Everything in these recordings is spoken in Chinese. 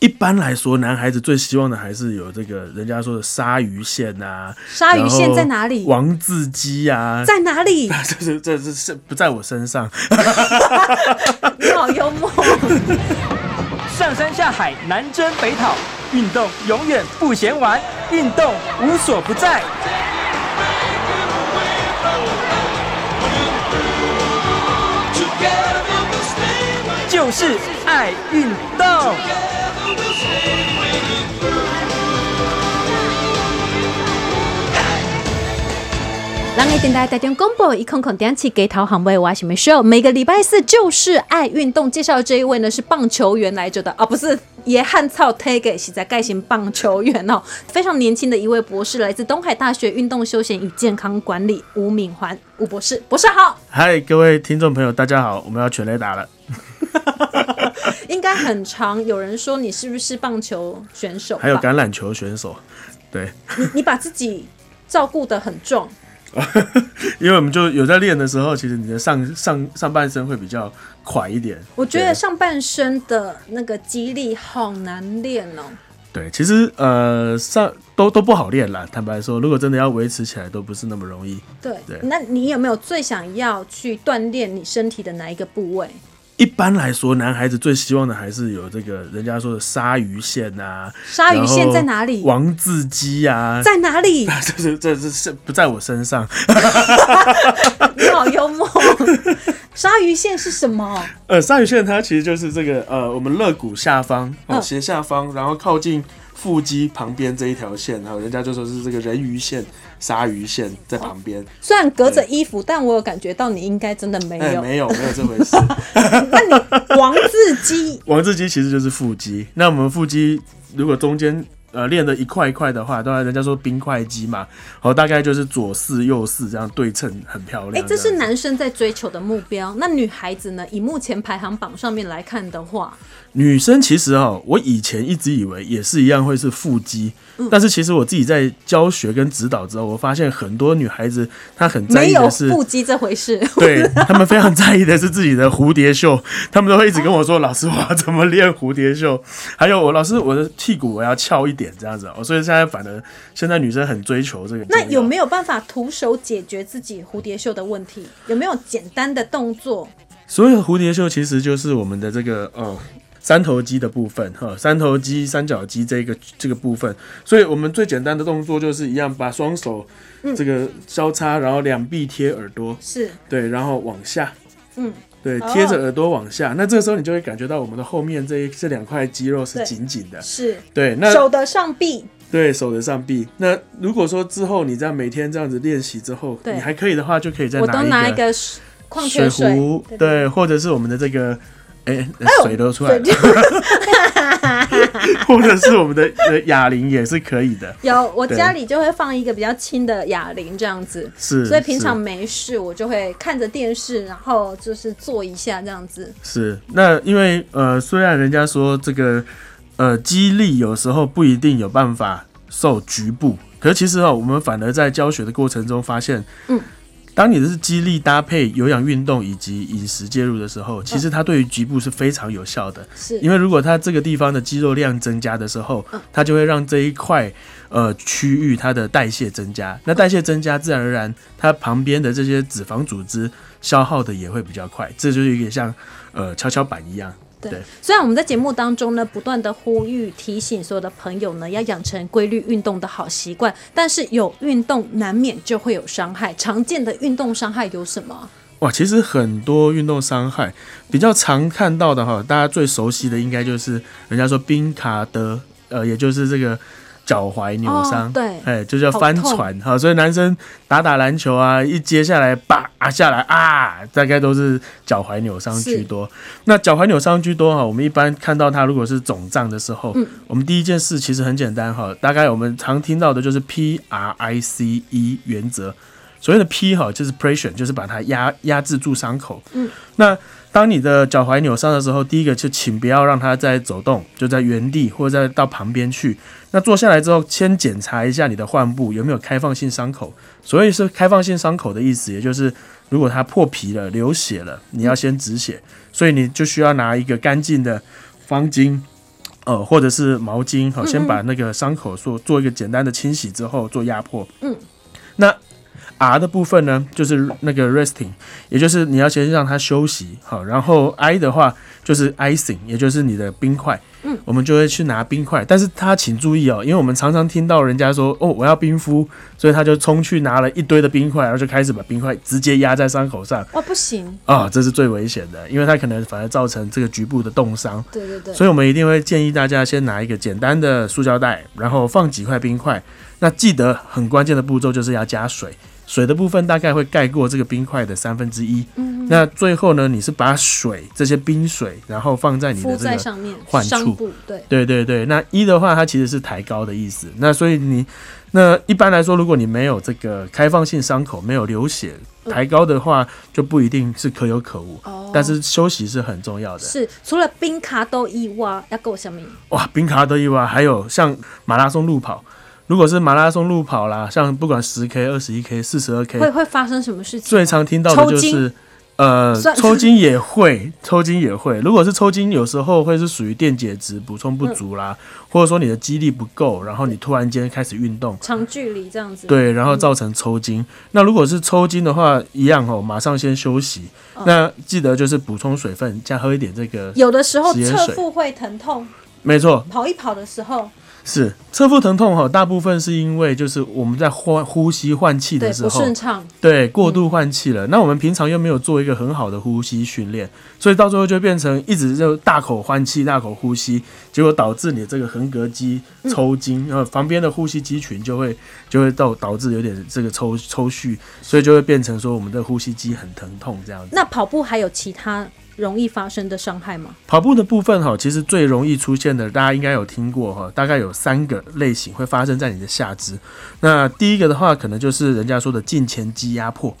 一般来说，男孩子最希望的还是有这个人家说的鲨鱼线啊。鲨鱼线在哪里？王字鸡啊，在哪里？这是这是是不在我身上。你好幽默。上山下海，南征北讨，运动永远不嫌晚，运动无所不在。就是爱运动。让你电台大电公布一空空点起给桃行为我什么 show？每个礼拜四就是爱运动。介绍这一位呢是棒球员来着的啊，不是也汉草 take 是在盖型棒球员哦，非常年轻的一位博士，来自东海大学运动休闲与健康管理吴敏环吴博士，博士好。嗨，各位听众朋友，大家好，我们要全垒打了。应该很长，有人说你是不是棒球选手？还有橄榄球选手，对。你你把自己照顾的很壮。因为我们就有在练的时候，其实你的上上上半身会比较快一点。我觉得上半身的那个肌力好难练哦。对，其实呃上都都不好练啦。坦白说，如果真的要维持起来，都不是那么容易。对对，那你有没有最想要去锻炼你身体的哪一个部位？一般来说，男孩子最希望的还是有这个人家说的鲨鱼线啊。鲨鱼线在哪里？王字肌啊，在哪里？这是这是是不在我身上。你好幽默。鲨鱼线是什么？呃，鲨鱼线它其实就是这个呃，我们肋骨下方哦，斜下方，然后靠近腹肌旁边这一条线，然后人家就说是这个人鱼线。鲨鱼线在旁边，虽然隔着衣服，但我有感觉到你应该真的没有，没有，没有这回事。那你王字肌，王字肌其实就是腹肌。那我们腹肌如果中间。呃，练的一块一块的话，当然人家说冰块肌嘛，哦，大概就是左四右四这样对称，很漂亮。哎，这是男生在追求的目标。那女孩子呢？以目前排行榜上面来看的话，女生其实哈，我以前一直以为也是一样会是腹肌，但是其实我自己在教学跟指导之后，我发现很多女孩子她很在意的是腹肌这回事，对他们非常在意的是自己的蝴蝶袖，他们都会一直跟我说：“老师，我要怎么练蝴蝶袖？”还有我老师，我的屁股我要翘一。点这样子哦，所以现在反而现在女生很追求这个。那有没有办法徒手解决自己蝴蝶袖的问题？有没有简单的动作？所有蝴蝶袖其实就是我们的这个呃三头肌的部分哈，三头肌、三角肌这个这个部分。所以我们最简单的动作就是一样，把双手这个交叉，然后两臂贴耳朵，是对，然后往下，嗯。对，贴着耳朵往下，那这个时候你就会感觉到我们的后面这一这两块肌肉是紧紧的。是，对，那手的上臂。对手的上臂。那如果说之后你这样每天这样子练习之后，你还可以的话，就可以再拿一个水壶，对，或者是我们的这个。哎，水都出来了，或者是我们的哑铃也是可以的。有，我家里就会放一个比较轻的哑铃，这样子。是，所以平常没事，我就会看着电视，然后就是做一下这样子。是，那因为呃，虽然人家说这个呃，肌力有时候不一定有办法受局部，可是其实哦，我们反而在教学的过程中发现，嗯。当你的是肌力搭配有氧运动以及饮食介入的时候，其实它对于局部是非常有效的。是，因为如果它这个地方的肌肉量增加的时候，它就会让这一块呃区域它的代谢增加。那代谢增加，自然而然它旁边的这些脂肪组织消耗的也会比较快。这就是有点像呃跷跷板一样。对，虽然我们在节目当中呢，不断的呼吁提醒所有的朋友呢，要养成规律运动的好习惯，但是有运动难免就会有伤害。常见的运动伤害有什么？哇，其实很多运动伤害比较常看到的哈，大家最熟悉的应该就是人家说冰卡德，呃，也就是这个。脚踝扭伤，对，哎，就叫翻船哈。所以男生打打篮球啊，一接下来，叭啊下来啊，大概都是脚踝扭伤居多。那脚踝扭伤居多哈，我们一般看到他如果是肿胀的时候，我们第一件事其实很简单哈，大概我们常听到的就是 P R I C E 原则。所谓的 P 哈，就是 pressure，就是把它压压制住伤口。嗯，那。当你的脚踝扭伤的时候，第一个就请不要让它再走动，就在原地或者再到旁边去。那坐下来之后，先检查一下你的患部有没有开放性伤口。所以是开放性伤口的意思，也就是如果它破皮了、流血了，你要先止血。所以你就需要拿一个干净的方巾，呃，或者是毛巾，好，先把那个伤口做做一个简单的清洗之后做压迫。嗯，那 R 的部分呢，就是那个 resting，也就是你要先让它休息，好，然后 I 的话就是 icing，也就是你的冰块。嗯，我们就会去拿冰块，但是他请注意哦，因为我们常常听到人家说哦，我要冰敷，所以他就冲去拿了一堆的冰块，然后就开始把冰块直接压在伤口上。哦，不行，啊，这是最危险的，因为它可能反而造成这个局部的冻伤。对对对，所以我们一定会建议大家先拿一个简单的塑胶袋，然后放几块冰块。那记得很关键的步骤就是要加水，水的部分大概会盖过这个冰块的三分之一。嗯，那最后呢，你是把水这些冰水，然后放在你的这个患处，对，对对对，那一的话，它其实是抬高的意思。那所以你那一般来说，如果你没有这个开放性伤口，没有流血，嗯抬高的话就不一定是可有可无。哦，但是休息是很重要的。是除了冰卡都以外，要够什么？哇，冰卡都以外，还有像马拉松路跑，如果是马拉松路跑啦，像不管十 K、二十一 K、四十二 K，会会发生什么事情吗？最常听到的就是。呃，抽筋也会，抽筋也会。如果是抽筋，有时候会是属于电解质补充不足啦，或者说你的肌力不够，然后你突然间开始运动，长距离这样子，，对，然后造成抽筋。那如果是抽筋的话，一样哦，马上先休息。哦那记得就是补充水分，加喝一点这个。有的时候侧腹会疼痛，没错，跑一跑的时候，是侧腹疼痛哈，大部分是因为就是我们在换呼吸换气的时候，顺畅，对过度换气了。那我们平常又没有做一个很好的呼吸训练，所以到最后就变成一直就大口换气、大口呼吸，结果导致你这个横膈肌抽筋，然后旁边的呼吸肌群就会就会导导致有点这个抽抽蓄，所以就会变成说我们的呼吸肌很疼痛这样子。那跑步还有其他容易发生的伤害吗？跑步的部分哈，其实最容易出现的，大家应该有听过哈，大概有三个类型会发生在你的下肢。那第一个的话，可能就是人家说的胫前肌压迫。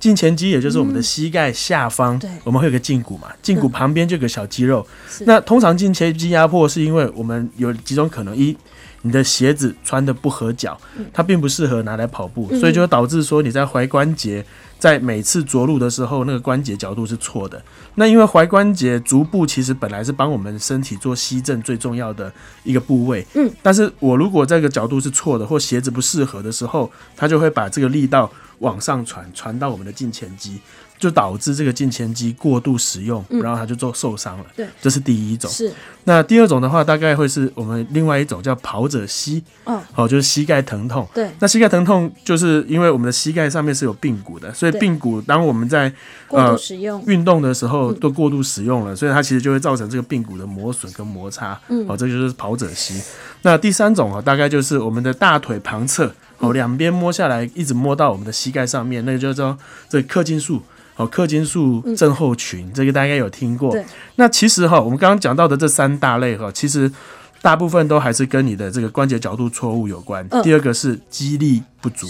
胫前肌也就是我们的膝盖下方，对我们会有个胫骨嘛，胫骨旁边就有个小肌肉。是那通常胫前肌压迫是因为我们有几种可能：一，你的鞋子穿的不合脚，它并不适合拿来跑步，嗯。所以就会导致说你在踝关节在每次着陆的时候，那个关节角度是错的。那因为踝关节足部其实本来是帮我们身体做吸震最重要的一个部位，嗯，但是我如果这个角度是错的，或鞋子不适合的时候，它就会把这个力道往上传，传到我们的胫前肌，就导致这个胫前肌过度使用，嗯然后它就做受伤了。对，这是第一种。是，那第二种的话，大概会是我们另外一种叫跑者膝，哦，好、就是膝盖疼痛。对，那膝盖疼痛就是因为我们的膝盖上面是有髌骨的，所以髌骨当我们在呃使用，运动的时候嗯都过度使用了，所以它其实就会造成这个髌骨的磨损跟摩擦。嗯哦，这就是跑者膝。那第三种啊，大概就是我们的大腿旁侧嗯哦，两边摸下来，一直摸到我们的膝盖上面，那个叫做这个髂筋束。哦，氪金术症候群，这个大家应该有听过。那其实哈，我们刚刚讲到的这三大类哈，其实大部分都还是跟你的这个关节角度错误有关。嗯第二个是肌力不足。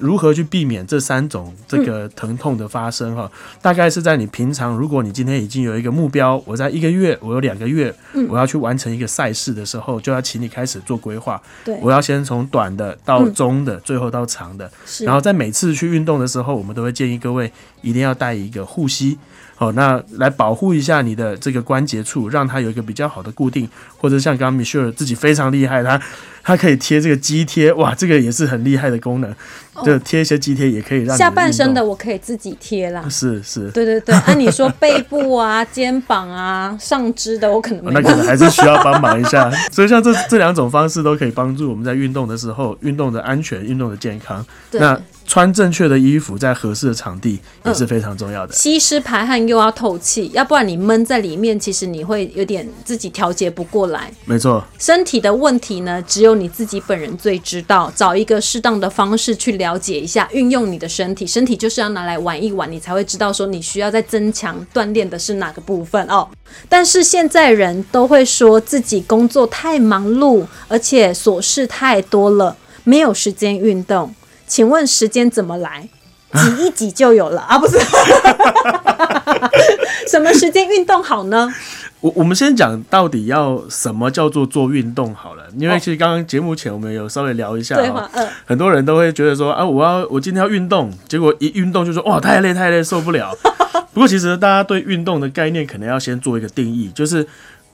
如何去避免这三种这个疼痛的发生哈？大概是在你平常，如果你今天已经有一个目标，我在一个月，我有两个月，嗯我要去完成一个赛事的时候，就要请你开始做规划。对，我要先从短的到嗯中的，最后到长的。是，然后在每次去运动的时候，我们都会建议各位一定要带一个护膝，好、那来保护一下你的这个关节处，让它有一个比较好的固定，或者像刚刚 Michelle 自己非常厉害，他他可以贴这个肌贴，哇，这个也是很厉害的功能，就贴一些肌贴也可以让下半身的我可以自己贴啦。是是。对对对，按、你说背部啊、肩膀啊、上肢的，我可能哦那。可能还是需要帮忙一下，所以像这这两种方式都可以帮助我们在运动的时候，运动的安全、运动的健康。那穿正确的衣服，在合适的场地也是非常重要的。吸湿排汗又要透气，要不然你闷在里面，其实你会有点自己调节不过来。没错，身体的问题呢，只有你自己本人最知道。找一个适当的方式去了解一下，运用你的身体，身体就是要拿来玩一玩，你才会知道说你需要在增强锻炼的是哪个部分哦。但是现在人都会说自己工作太忙碌，而且琐事太多了，没有时间运动。请问时间怎么来？挤一挤就有了啊？不是？什么时间运动好呢？我我们先讲到底要什么叫做做运动好了，因为其实刚刚节目前我们有稍微聊一下、哦对很多人都会觉得说啊，我要我今天要运动，结果一运动就说哇太累太累受不了。不过其实大家对运动的概念可能要先做一个定义，就是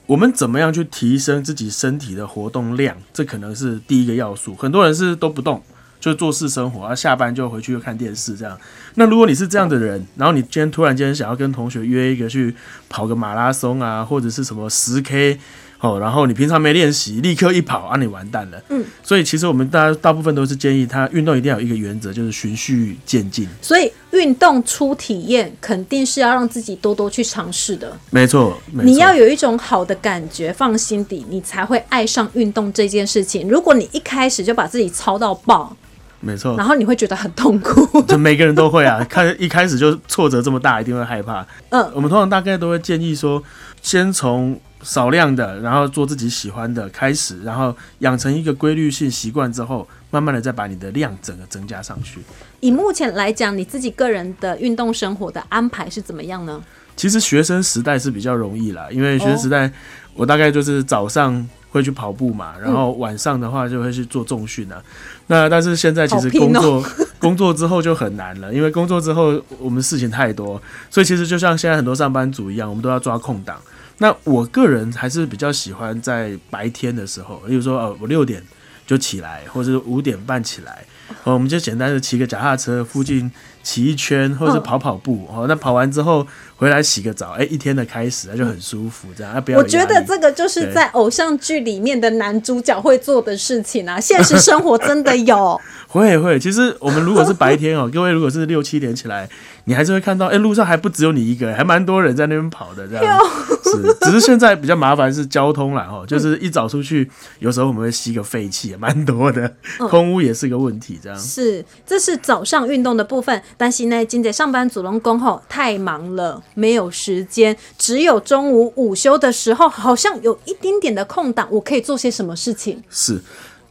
我们怎么样去提升自己身体的活动量，这可能是第一个要素。很多人是都不动，就做事生活，啊，下班就回去又看电视这样。那如果你是这样的人，然后你今天突然间想要跟同学约一个去跑个马拉松啊，或者是什么十 K。哦，然后你平常没练习，立刻一跑啊，你完蛋了。嗯，所以其实我们大大部分都是建议他运动一定要有一个原则，就是循序渐进。所以运动初体验肯定是要让自己多多去尝试的。没错，你要有一种好的感觉放心底，你才会爱上运动这件事情。如果你一开始就把自己操到爆，没错，然后你会觉得很痛苦。就每个人都会啊，看一开始就挫折这么大，一定会害怕。嗯，我们通常大概都会建议说，先从。少量的，然后做自己喜欢的开始，然后养成一个规律性习惯之后，慢慢的再把你的量整个增加上去。以目前来讲，你自己个人的运动生活的安排是怎么样呢？其实学生时代是比较容易啦，因为学生时代我大概就是早上会去跑步嘛，然后晚上的话就会去做重训啊。那但是现在其实工作 工作之后就很难了，因为工作之后我们事情太多，所以其实就像现在很多上班族一样，我们都要抓空档。那我个人还是比较喜欢在白天的时候，例如说呃，我六点就起来，或者是五点半起来，哦，我们就简单的骑个脚踏车，附近骑一圈，或者是跑跑步，哦，那跑完之后。回来洗个澡，哎，一天的开始就很舒服，这样。啊不要。我觉得这个就是在偶像剧里面的男主角会做的事情啊，现实生活真的有。会会，其实我们如果是白天哦，各位如果是六七点起来，你还是会看到，哎，路上还不只有你一个，还蛮多人在那边跑的，这样。是，只是现在比较麻烦是交通了哦，就是一早出去，有时候我们会吸个废气，蛮多的，空污也是个问题，这样。是，这是早上运动的部分，但是呢，今天上班族龙工后太忙了。没有时间，只有中午午休的时候，好像有一丁点的空档，我可以做些什么事情？是，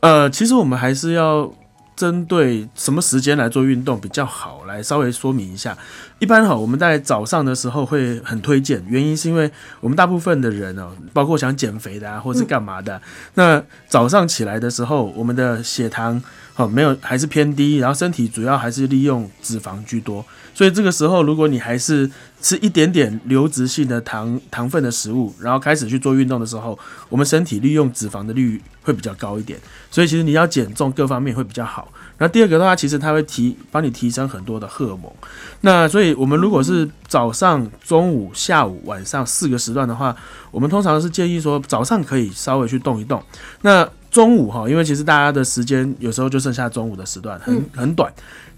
呃，其实我们还是要针对什么时间来做运动比较好，来稍微说明一下。一般哈，我们在早上的时候会很推荐，原因是因为我们大部分的人哦，包括想减肥的啊，或是干嘛的，那早上起来的时候，我们的血糖哦没有还是偏低，然后身体主要还是利用脂肪居多。所以这个时候，如果你还是吃一点点流质性的糖糖分的食物，然后开始去做运动的时候，我们身体利用脂肪的率会比较高一点。所以其实你要减重各方面会比较好。那第二个的话，其实它会提帮你提升很多的荷尔蒙。那所以我们如果是早上、中午、下午、晚上四个时段的话，我们通常是建议说早上可以稍微去动一动。那中午哈，因为其实大家的时间有时候就剩下中午的时段，很很短。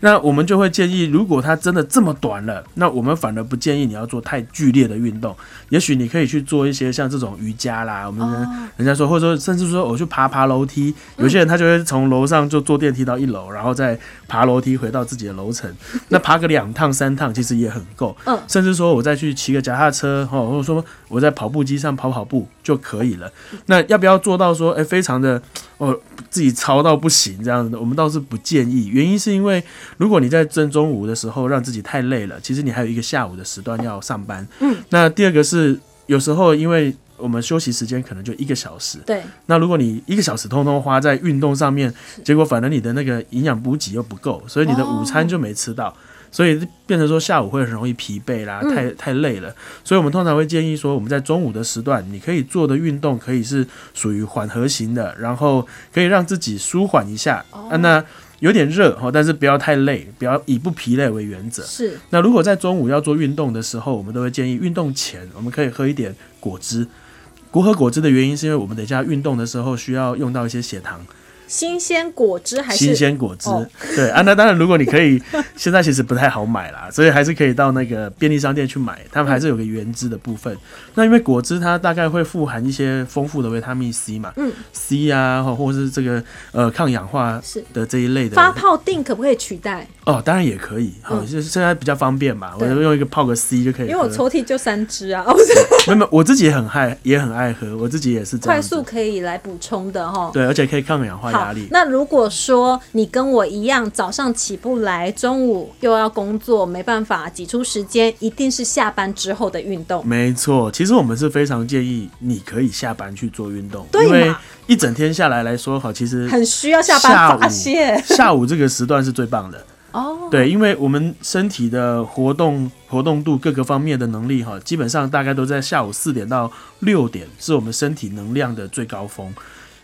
那我们就会建议，如果它真的这么短了，那我们反而不建议你要做太剧烈的运动。也许你可以去做一些像这种瑜伽啦，我们人家说，或者说甚至说我去爬爬楼梯。有些人他就会从楼上就坐电梯到一楼，然后再爬楼梯回到自己的楼层。那爬个两趟三趟其实也很够。嗯，甚至说我再去骑个脚踏车，哈，或者说我在跑步机上跑跑步就可以了。那要不要做到说，哎，非常的哦，自己操到不行这样子？我们倒是不建议。原因是因为。如果你在正中午的时候让自己太累了，其实你还有一个下午的时段要上班。嗯，那第二个是有时候因为我们休息时间可能就一个小时。对。那如果你一个小时通通花在运动上面，结果反而你的那个营养补给又不够，所以你的午餐就没吃到，所以变成说下午会很容易疲惫啦，太太累了。所以我们通常会建议说，我们在中午的时段，你可以做的运动可以是属于缓和型的，然后可以让自己舒缓一下。啊，那。有点热哈，但是不要太累，不要以不疲累为原则。是。那如果在中午要做运动的时候，我们都会建议运动前我们可以喝一点果汁。不喝果汁的原因是因为我们等一下运动的时候需要用到一些血糖。新鲜果汁还是新鲜果汁？对啊，那当然，如果你可以，现在其实不太好买啦，所以还是可以到那个便利商店去买，他们还是有个原汁的部分。那因为果汁它大概会富含一些丰富的维他命 C 嘛，嗯，C 啊，或者是这个呃抗氧化的这一类的。发泡定可不可以取代？哦，当然也可以，好，就是现在比较方便嘛，我就用一个泡个 C 就可以。因为我抽屉就三支啊，没有，我自己也很爱，也很爱喝，我自己也是快速可以来补充的哈。对，而且可以抗氧化压力。那如果说你跟我一样，早上起不来，中午又要工作，没办法挤出时间，一定是下班之后的运动。没错，其实我们是非常建议你可以下班去做运动，因为一整天下来来说，好，其实很需要下班发泄。下午这个时段是最棒的。哦，对，因为我们身体的活动活动度各个方面的能力哈，基本上大概都在下午四点到六点，是我们身体能量的最高峰。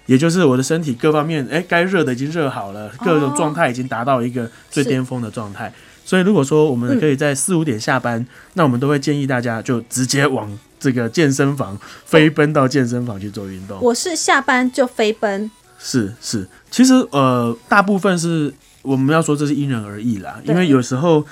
也就是我的身体各方面，哎，该热的已经热好了，各种状态已经达到一个最巅峰的状态。所以如果说我们可以在四五点下班，那我们都会建议大家就直接往这个健身房飞奔到健身房去做运动。我是下班就飞奔，是是，其实呃，大部分是我们要说这是因人而异啦，因为有时候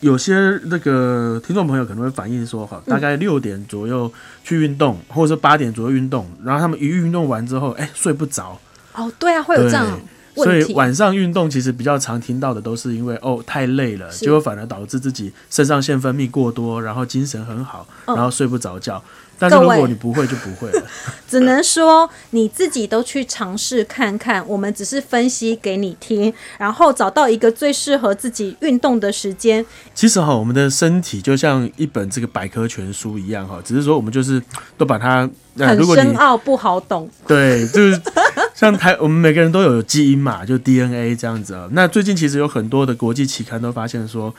有些那个听众朋友可能会反映说，哈，大概六点左右去运动，或者是八点左右运动，然后他们一运动完之后，哎，睡不着，哦，对啊，会有这样所。以晚上运动其实比较常听到的都是因为哦太累了，结果反而导致自己肾上腺分泌过多，然后精神很好，嗯。然后睡不着觉。但是如果你不会就不会了，只能说你自己都去尝试看看，我们只是分析给你听，然后找到一个最适合自己运动的时间。其实哈，我们的身体就像一本这个百科全书一样哈，只是说我们就是都把它，呃，很如果深奥不好懂，对，就是像台，我们每个人都有基因嘛，就 DNA 这样子啊。那最近其实有很多的国际期刊都发现说，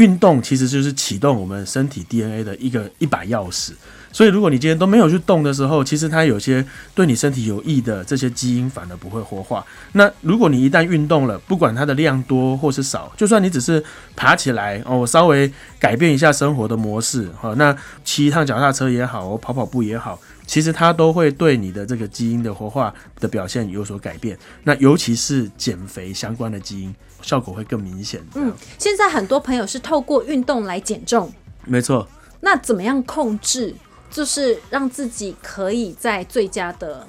运动其实就是启动我们身体 DNA 的一个一把钥匙。所以，如果你今天都没有去动的时候，其实它有些对你身体有益的这些基因反而不会活化。那如果你一旦运动了，不管它的量多或是少，就算你只是爬起来哦，我稍微改变一下生活的模式，好，那骑一趟脚踏车也好，我跑跑步也好，其实它都会对你的这个基因的活化的表现有所改变。那尤其是减肥相关的基因，效果会更明显。嗯，现在很多朋友是透过运动来减重，没错。那怎么样控制，就是让自己可以在最佳的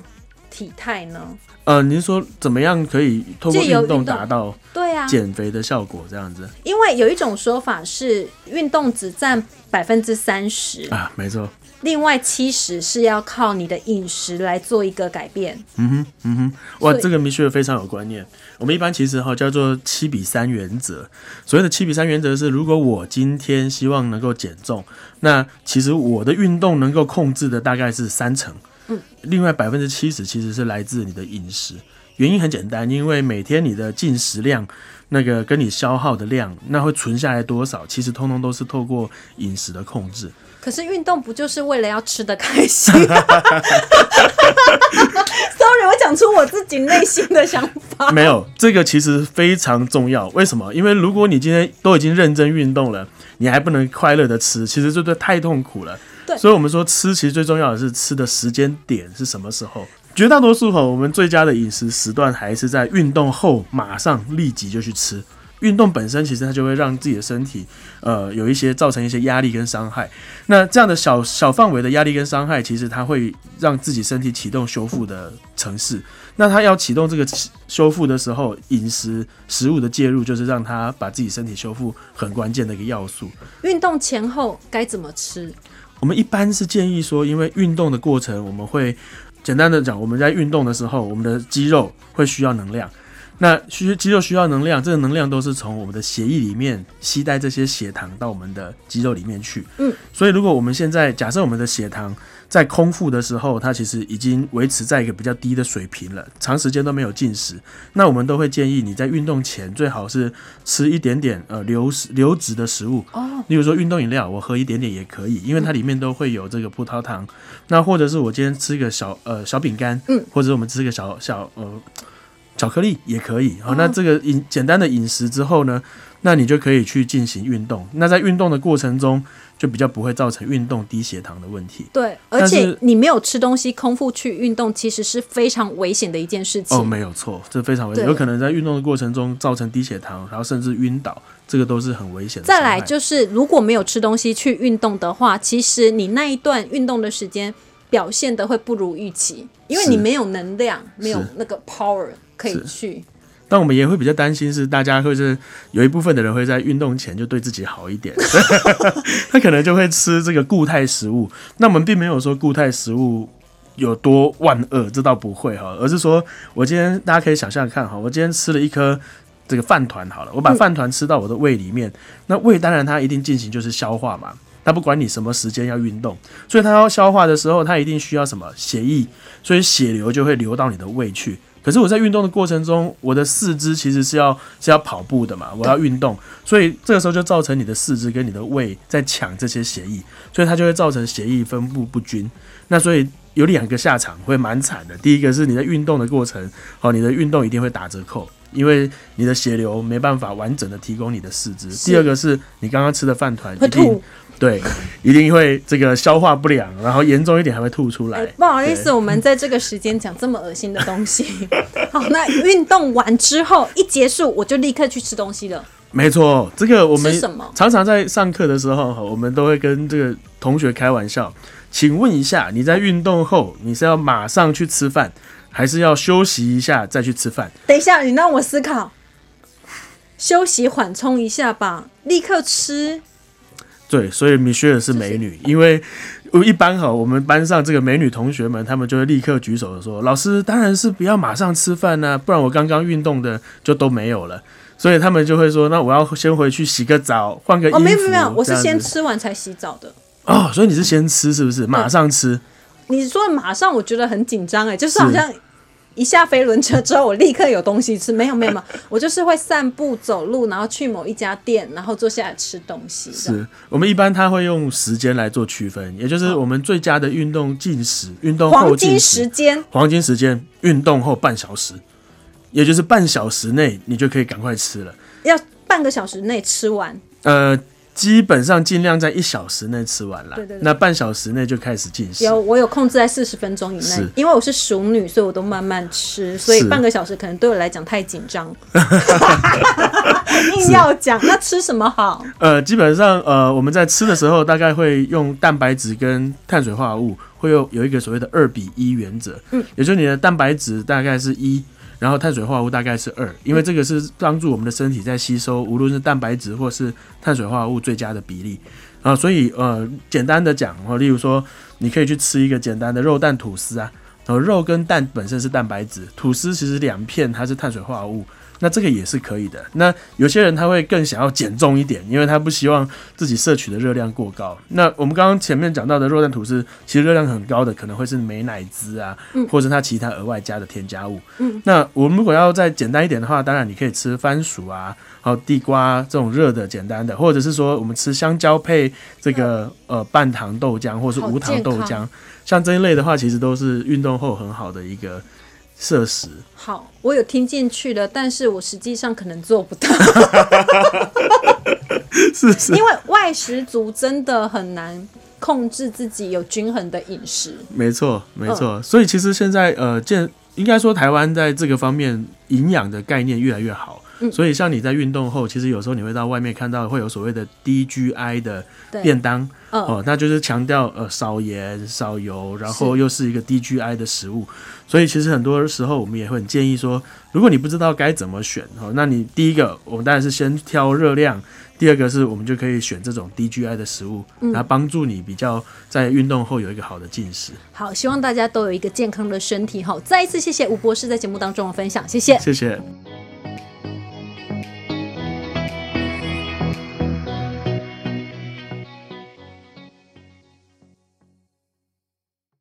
体态呢？呃，您说怎么样可以透过运动达到对啊，减肥的效果？这样子因为有一种说法是运动只占百分之三十，啊，没错。另外七十是要靠你的饮食来做一个改变。嗯哼，嗯哼，哇，这个明确非常有观念。我们一般其实哈叫做七比三原则。所谓的七比三原则是，如果我今天希望能够减重，那其实我的运动能够控制的大概是三成，嗯，另外百分之七十其实是来自你的饮食。原因很简单，因为每天你的进食量，那个跟你消耗的量，那会存下来多少，其实通通都是透过饮食的控制。可是运动不就是为了要吃的开心？Sorry，我讲出我自己内心的想法。没有，这个其实非常重要。为什么？因为如果你今天都已经认真运动了，你还不能快乐的吃，其实这对太痛苦了。对所以我们说吃其实最重要的是吃的时间点是什么时候。绝大多数哈，我们最佳的饮食时段还是在运动后马上立即就去吃。运动本身其实它就会让自己的身体，呃，有一些造成一些压力跟伤害。那这样的小小范围的压力跟伤害，其实它会让自己身体启动修复的程式。那它要启动这个修复的时候，饮食食物的介入就是让它把自己身体修复很关键的一个要素。运动前后该怎么吃？我们一般是建议说，因为运动的过程，我们会简单的讲，我们在运动的时候，我们的肌肉会需要能量。那需肌肉需要能量，这个能量都是从我们的血液里面吸带这些血糖到我们的肌肉里面去。嗯，所以如果我们现在假设我们的血糖在空腹的时候，它其实已经维持在一个比较低的水平了，长时间都没有进食，那我们都会建议你在运动前最好是吃一点点呃流食流质的食物。哦，例如说运动饮料，我喝一点点也可以，因为它里面都会有这个葡萄糖。那或者是我今天吃一个小呃小饼干，嗯，或者我们吃个小小呃巧克力也可以。好、那这个饮简单的饮食之后呢，那你就可以去进行运动。那在运动的过程中，就比较不会造成运动低血糖的问题。对，而且你没有吃东西，空腹去运动，其实是非常危险的一件事情。哦，没有错，这非常危险，有可能在运动的过程中造成低血糖，然后甚至晕倒，这个都是很危险的。再来就是，如果没有吃东西去运动的话，其实你那一段运动的时间表现的会不如预期，因为你没有能量，没有那个 power 可以去。但我们也会比较担心是大家会是有一部分的人会在运动前就对自己好一点，他可能就会吃这个固态食物。那我们并没有说固态食物有多万恶，这倒不会哈，而是说我今天大家可以想象看哈，我今天吃了一颗这个饭团好了，我把饭团吃到我的胃里面，那胃当然它一定进行就是消化嘛。它不管你什么时间要运动，所以它要消化的时候，它一定需要什么血液，所以血流就会流到你的胃去。可是我在运动的过程中，我的四肢其实是要是要跑步的嘛，我要运动，所以这个时候就造成你的四肢跟你的胃在抢这些血液，所以它就会造成血液分布不均。那所以有两个下场会蛮惨的。第一个是你在运动的过程，哦，你的运动一定会打折扣，因为你的血流没办法完整的提供你的四肢。第二个是你刚刚吃的饭团一定。对，一定会这个消化不良，然后严重一点还会吐出来。哎不好意思，我们在这个时间讲这么恶心的东西。好，那运动完之后一结束，我就立刻去吃东西了。没错，这个我们常常在上课的时候，哈我们都会跟这个同学开玩笑。请问一下，你在运动后，你是要马上去吃饭，还是要休息一下再去吃饭？等一下，你让我思考，休息缓冲一下吧，立刻吃。对，所以米歇尔是美女，因为一般哈，我们班上这个美女同学们，他们就会立刻举手的说：“老师，当然是不要马上吃饭呢、不然我刚刚运动的就都没有了。”所以他们就会说：“那我要先回去洗个澡，换个衣服。”哦，没有没有没有，我是先吃完才洗澡的。哦，所以你是先吃是不是？马上吃。你说马上，我觉得很紧张哎，就是好像一下飞轮车之后，我立刻有东西吃。没有没有没有，我就是会散步走路，然后去某一家店，然后坐下来吃东西。是我们一般他会用时间来做区分，也就是我们最佳的运动进食，运动后黄金进时，间，黄金时间，运动后半小时，也就是半小时内你就可以赶快吃了。要半个小时内吃完。呃，基本上尽量在一小时内吃完了。对对对那半小时内就开始进食。有我有控制在四十分钟以内，因为我是熟女，所以我都慢慢吃，所以半个小时可能对我来讲太紧张。硬要讲，那吃什么好？呃，基本上呃，我们在吃的时候，大概会用蛋白质跟碳水化合物，会有有一个所谓的二比一原则。嗯，也就是你的蛋白质大概是一，然后碳水化合物大概是二，因为这个是帮助我们的身体在吸收，无论是蛋白质或是碳水化合物最佳的比例。啊，所以呃，简单的讲哦，例如说，你可以去吃一个简单的肉蛋吐司啊，然后肉跟蛋本身是蛋白质，吐司其实两片它是碳水化合物，那这个也是可以的。那有些人他会更想要减重一点，因为他不希望自己摄取的热量过高。那我们刚刚前面讲到的肉蛋吐司，其实热量很高的，可能会是美乃滋啊，或者它其他额外加的添加物。嗯，那我们如果要再简单一点的话，当然你可以吃番薯啊，还有地瓜这种热的简单的，或者是说我们吃香蕉配这个呃半糖豆浆或是无糖豆浆，像这一类的话，其实都是运动后很好的一个设施。好，我有听进去了，但是我实际上可能做不到，是是，因为外食族真的很难控制自己有均衡的饮食。没错没错。所以其实现在呃健应该说台湾在这个方面营养的概念越来越好。嗯所以，像你在运动后，其实有时候你会到外面看到会有所谓的低 GI 的，便当，嗯哦，那就是强调呃少盐少油，然后又是一个低 GI 的食物，所以其实很多时候我们也会很建议说，如果你不知道该怎么选哦，那你第一个我们当然是先挑热量，第二个是我们就可以选这种低 GI 的食物，嗯来帮助你比较在运动后有一个好的进食。好，希望大家都有一个健康的身体。好，再一次谢谢吴博士在节目当中的分享，谢谢。谢谢。